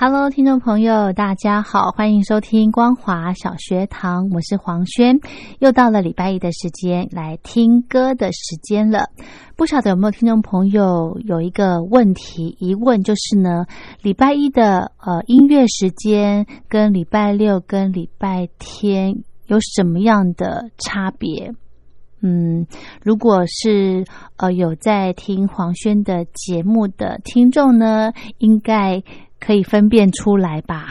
Hello，听众朋友，大家好，欢迎收听光华小学堂，我是黄轩，又到了礼拜一的时间，来听歌的时间了。不晓得有没有听众朋友有一个问题疑问，就是呢，礼拜一的呃音乐时间跟礼拜六跟礼拜天有什么样的差别？嗯，如果是呃有在听黄轩的节目的听众呢，应该。可以分辨出来吧？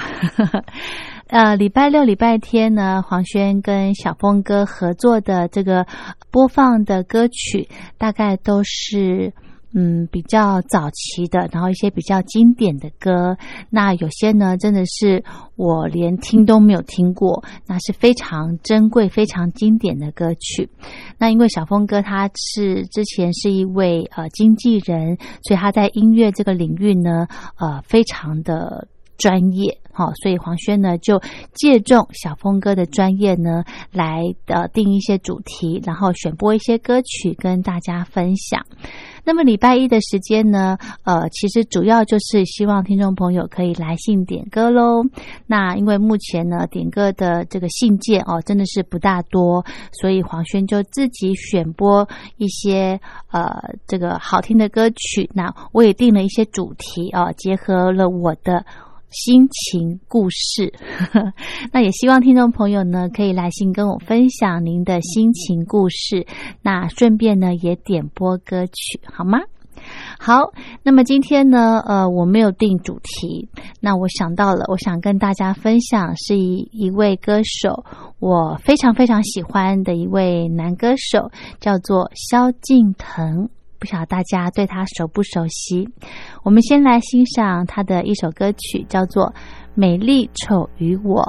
呃，礼拜六、礼拜天呢，黄轩跟小峰哥合作的这个播放的歌曲，大概都是。嗯，比较早期的，然后一些比较经典的歌，那有些呢，真的是我连听都没有听过，那是非常珍贵、非常经典的歌曲。那因为小峰哥他是之前是一位呃经纪人，所以他在音乐这个领域呢，呃，非常的专业。好，所以黄轩呢就借重小峰哥的专业呢，来呃定一些主题，然后选播一些歌曲跟大家分享。那么礼拜一的时间呢，呃，其实主要就是希望听众朋友可以来信点歌喽。那因为目前呢，点歌的这个信件哦，真的是不大多，所以黄轩就自己选播一些呃这个好听的歌曲。那我也定了一些主题哦，结合了我的。心情故事，那也希望听众朋友呢可以来信跟我分享您的心情故事，那顺便呢也点播歌曲好吗？好，那么今天呢，呃，我没有定主题，那我想到了，我想跟大家分享是一一位歌手，我非常非常喜欢的一位男歌手，叫做萧敬腾。不晓得大家对他熟不熟悉？我们先来欣赏他的一首歌曲，叫做《美丽丑与我》。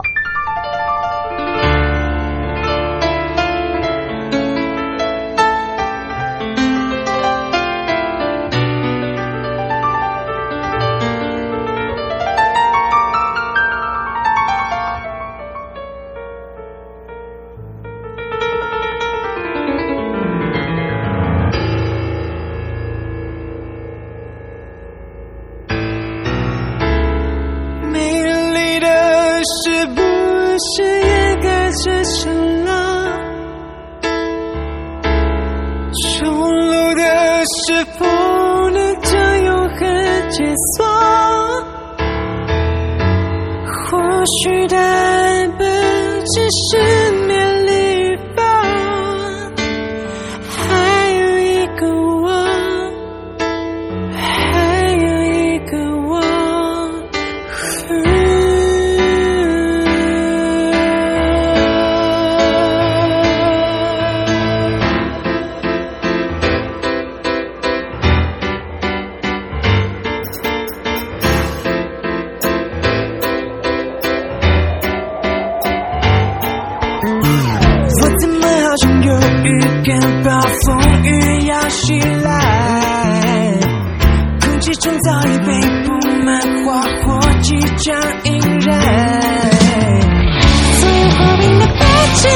是不是也该结束了重楼的是否能将永恒解锁？或许单本只是早已被布满花火，即将引燃。所有和平的背景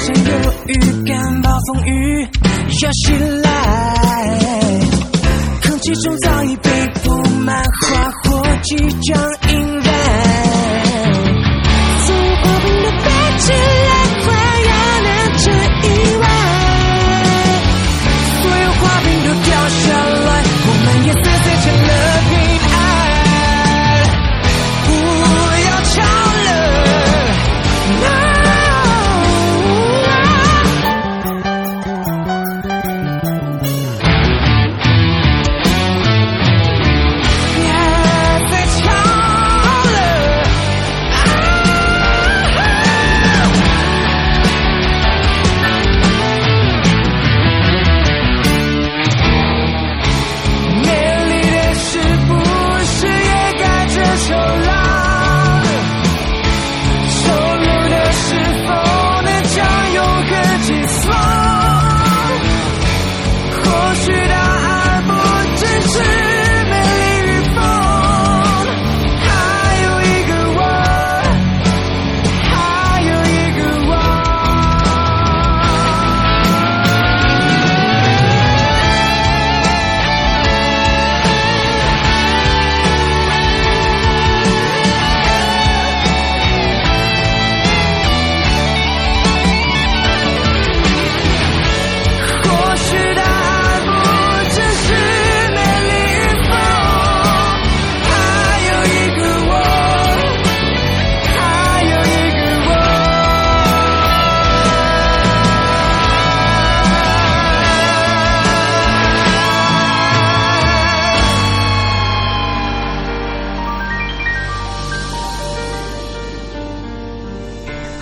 像有预感，暴风雨要袭来？空气中早已被铺满花火，即将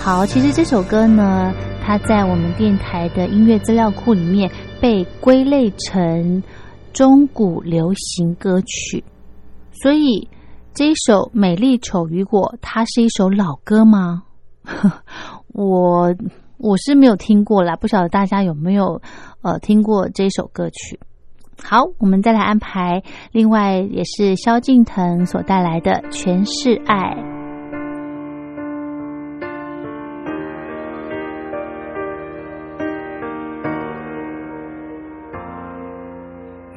好，其实这首歌呢，它在我们电台的音乐资料库里面被归类成中古流行歌曲，所以这一首《美丽丑与我》，它是一首老歌吗？我我是没有听过啦，不晓得大家有没有呃听过这首歌曲。好，我们再来安排另外也是萧敬腾所带来的《全是爱》。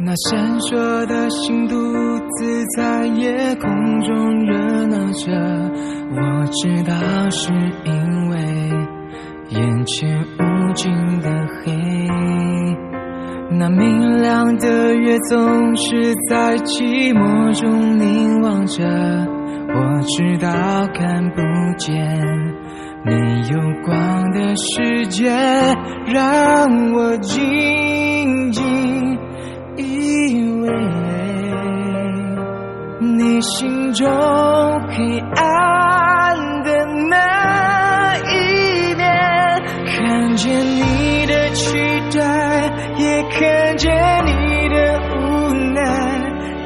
那闪烁的星独自在夜空中热闹着，我知道是因为眼前无尽的黑。那明亮的月总是在寂寞中凝望着，我知道看不见没有光的世界，让我静静。以为你心中黑暗的那一面，看见你的期待，也看见你的无奈。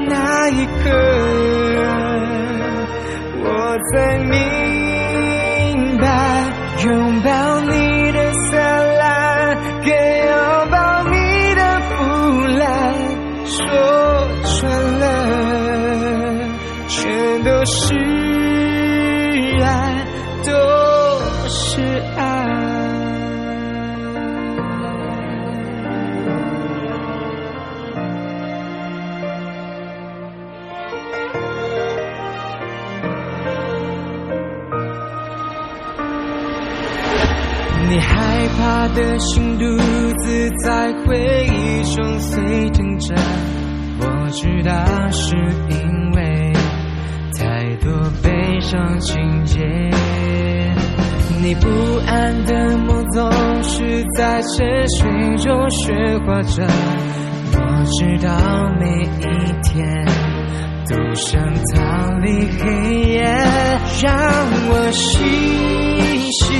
那一刻，我才明怕的心独自在回忆中碎腾着，我知道是因为太多悲伤情节。你不安的梦总是在沉睡中喧哗着，我知道每一天都想逃离黑夜，让我细细。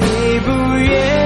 你不愿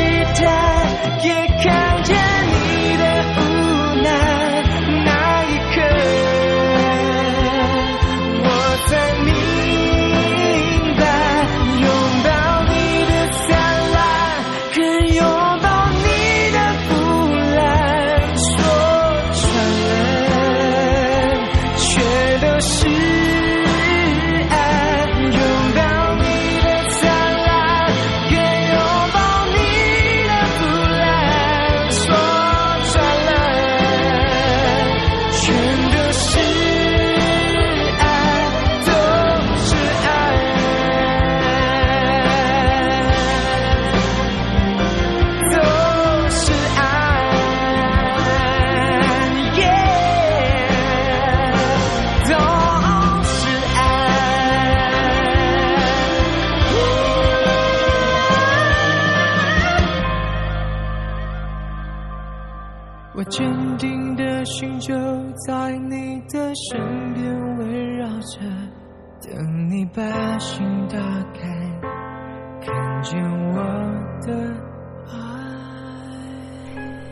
你的期待，打开，看见我的爱。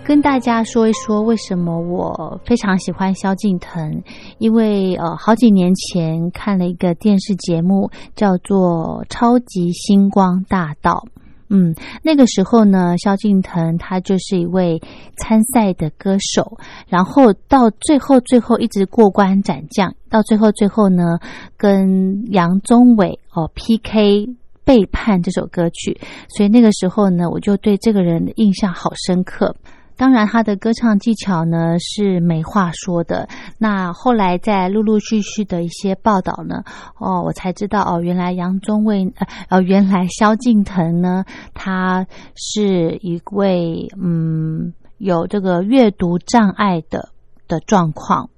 跟大家说一说为什么我非常喜欢萧敬腾，因为呃好几年前看了一个电视节目，叫做《超级星光大道》。嗯，那个时候呢，萧敬腾他就是一位参赛的歌手，然后到最后最后一直过关斩将，到最后最后呢，跟杨宗纬哦 PK 背叛这首歌曲，所以那个时候呢，我就对这个人的印象好深刻。当然，他的歌唱技巧呢是没话说的。那后来在陆陆续续的一些报道呢，哦，我才知道哦，原来杨宗纬呃呃，原来萧敬腾呢，他是一位嗯有这个阅读障碍的的状况，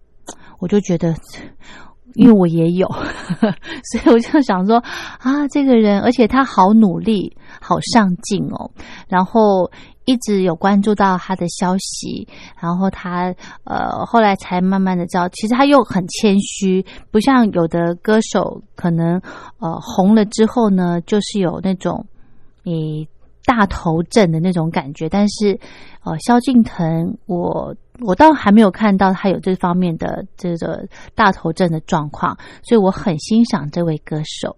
我就觉得。因为我也有，所以我就想说啊，这个人，而且他好努力，好上进哦。然后一直有关注到他的消息，然后他呃后来才慢慢的知道，其实他又很谦虚，不像有的歌手可能呃红了之后呢，就是有那种诶大头症的那种感觉。但是呃，萧敬腾我。我倒还没有看到他有这方面的这个大头症的状况，所以我很欣赏这位歌手。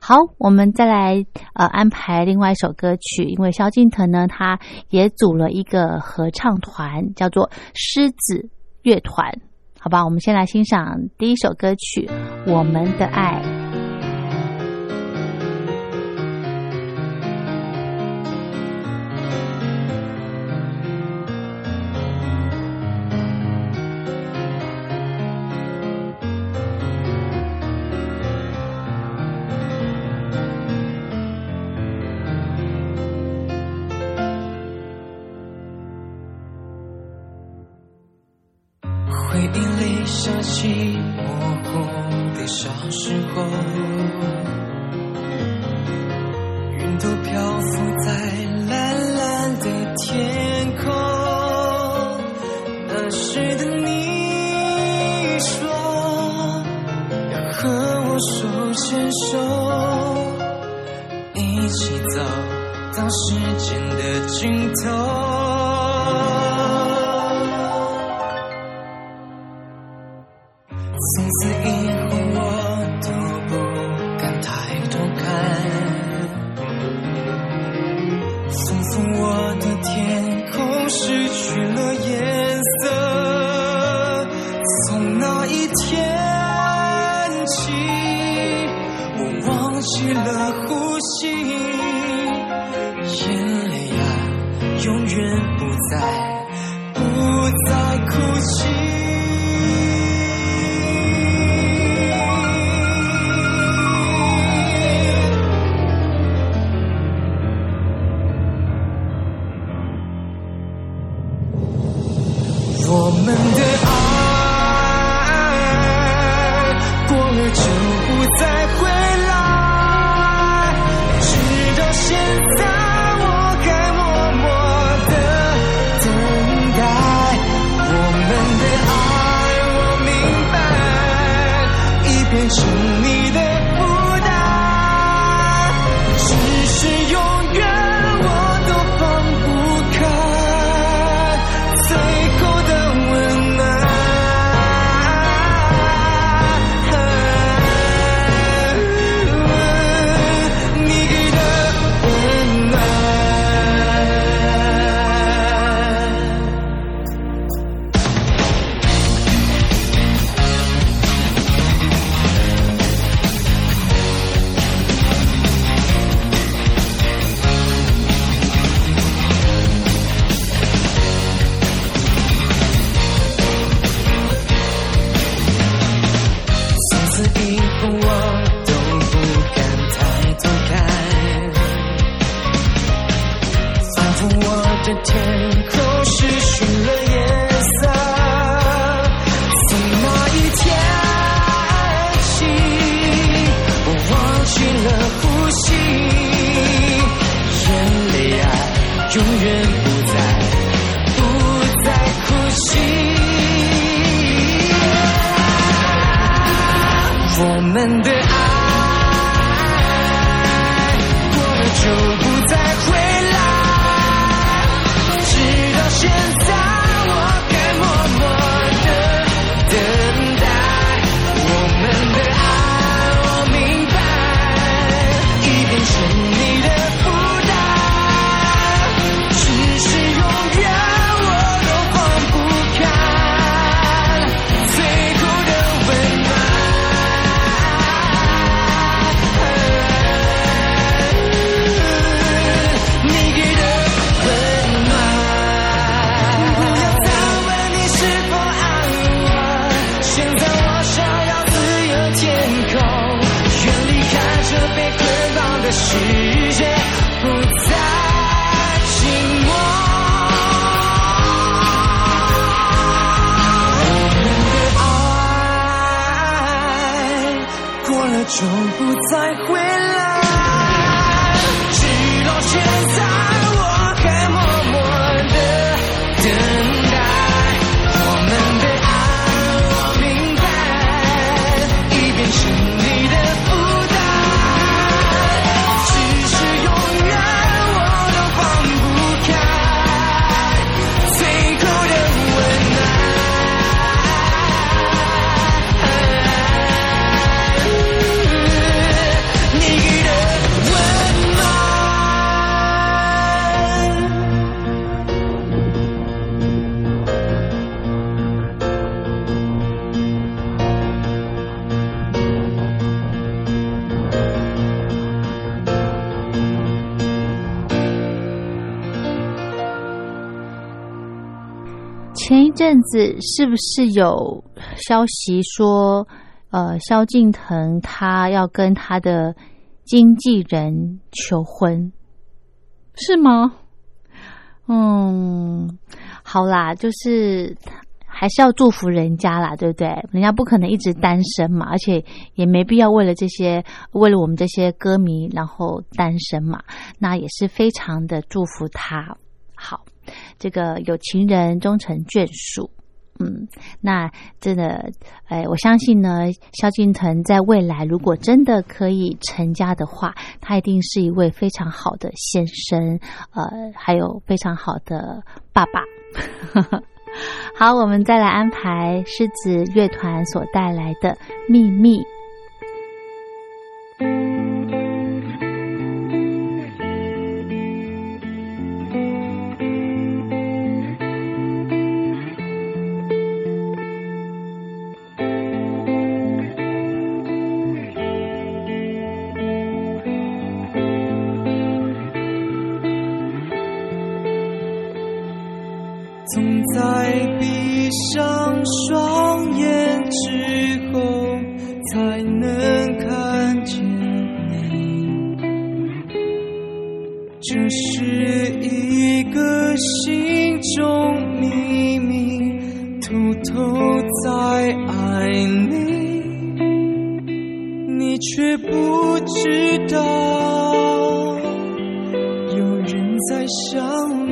好，我们再来呃安排另外一首歌曲，因为萧敬腾呢，他也组了一个合唱团，叫做狮子乐团。好吧，我们先来欣赏第一首歌曲《我们的爱》。to take 是是不是有消息说呃萧敬腾他要跟他的经纪人求婚，是吗？嗯，好啦，就是还是要祝福人家啦，对不对？人家不可能一直单身嘛，而且也没必要为了这些，为了我们这些歌迷，然后单身嘛，那也是非常的祝福他。好。这个有情人终成眷属。嗯，那真的，哎，我相信呢，萧敬腾在未来如果真的可以成家的话，他一定是一位非常好的先生，呃，还有非常好的爸爸。好，我们再来安排狮子乐团所带来的《秘密》。是一个心中秘密，偷偷在爱你，你却不知道，有人在想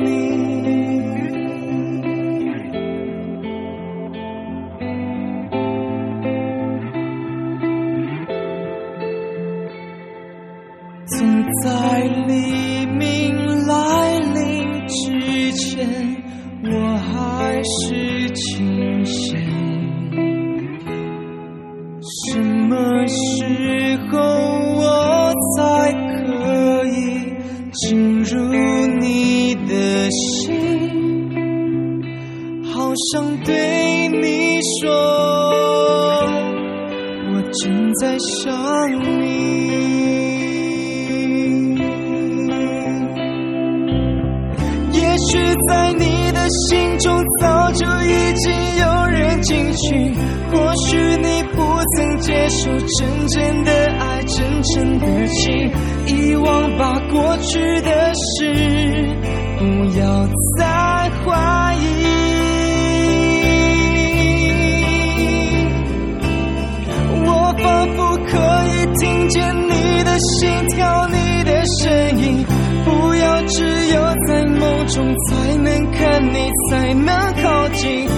在你的心中早就已经有人进去，或许你不曾接受真正的爱，真正的情，遗忘吧过去的事，不要再怀疑。我仿佛可以听见你的心跳中才能看你，才能靠近。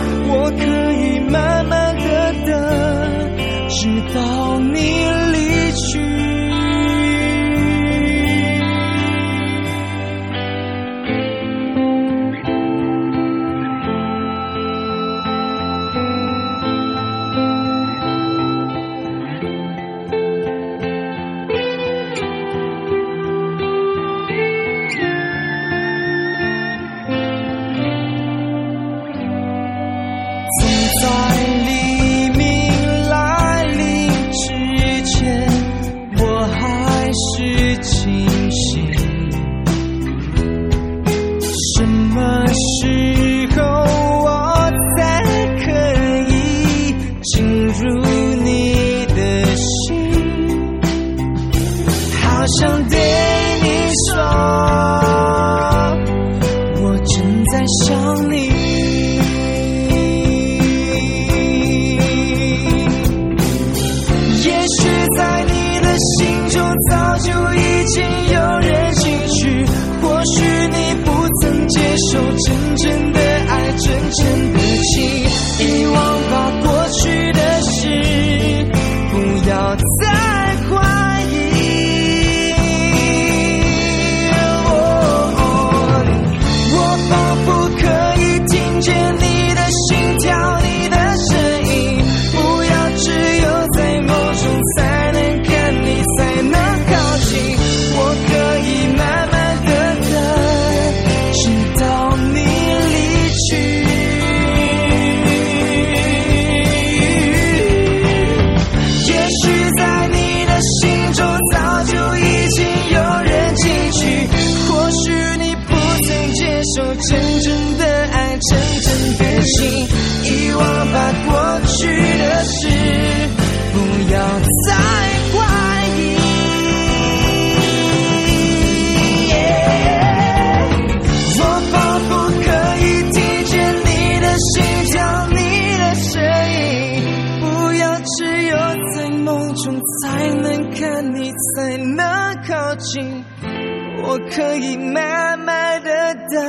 可以慢慢的等，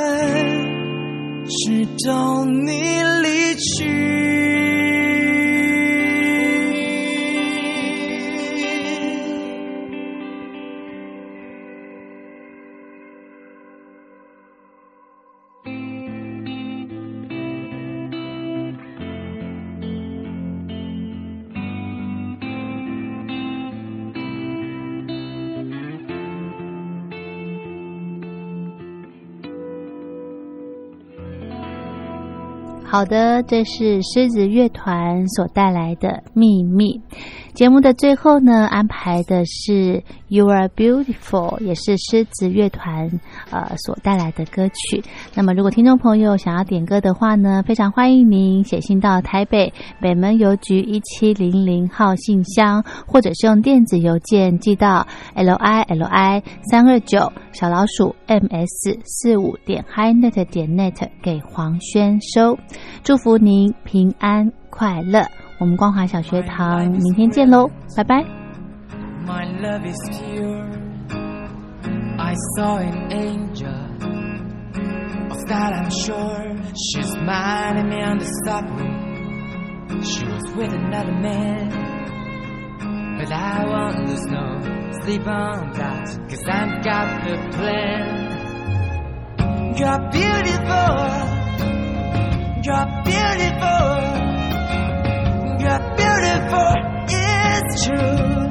直到你离去。好的，这是狮子乐团所带来的秘密。节目的最后呢，安排的是《You Are Beautiful》，也是狮子乐团呃所带来的歌曲。那么，如果听众朋友想要点歌的话呢，非常欢迎您写信到台北北门邮局一七零零号信箱，或者是用电子邮件寄到 l i l i 三二九小老鼠 m s 四五点 hi net 点 net 给黄轩收。祝福您平安快乐。我们光华小学堂明天见喽，拜拜。My love is pure. I saw an angel. Of that I'm sure. She's smiling me on the subway. She was with another man. But I won't lose no sleep on that. Cause I've got the plan. You're beautiful. You're beautiful. You're beautiful, it's true.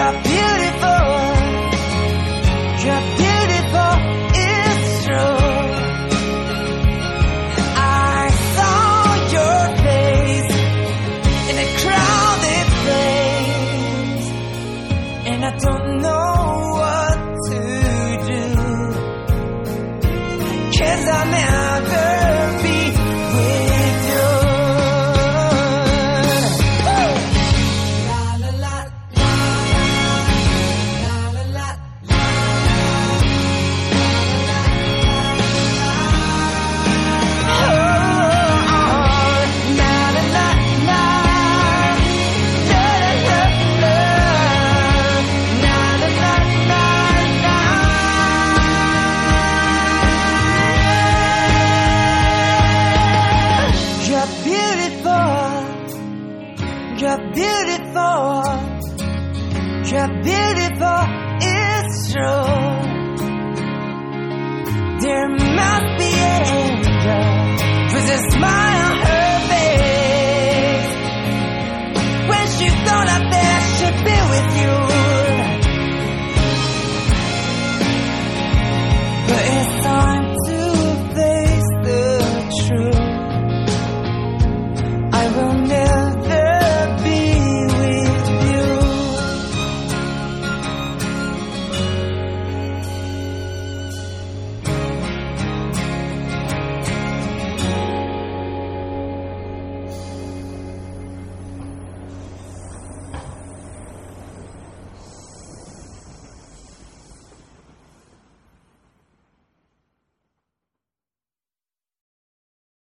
are beautiful You're beautiful. You're beautiful. It's true. There must be an angel with a smile.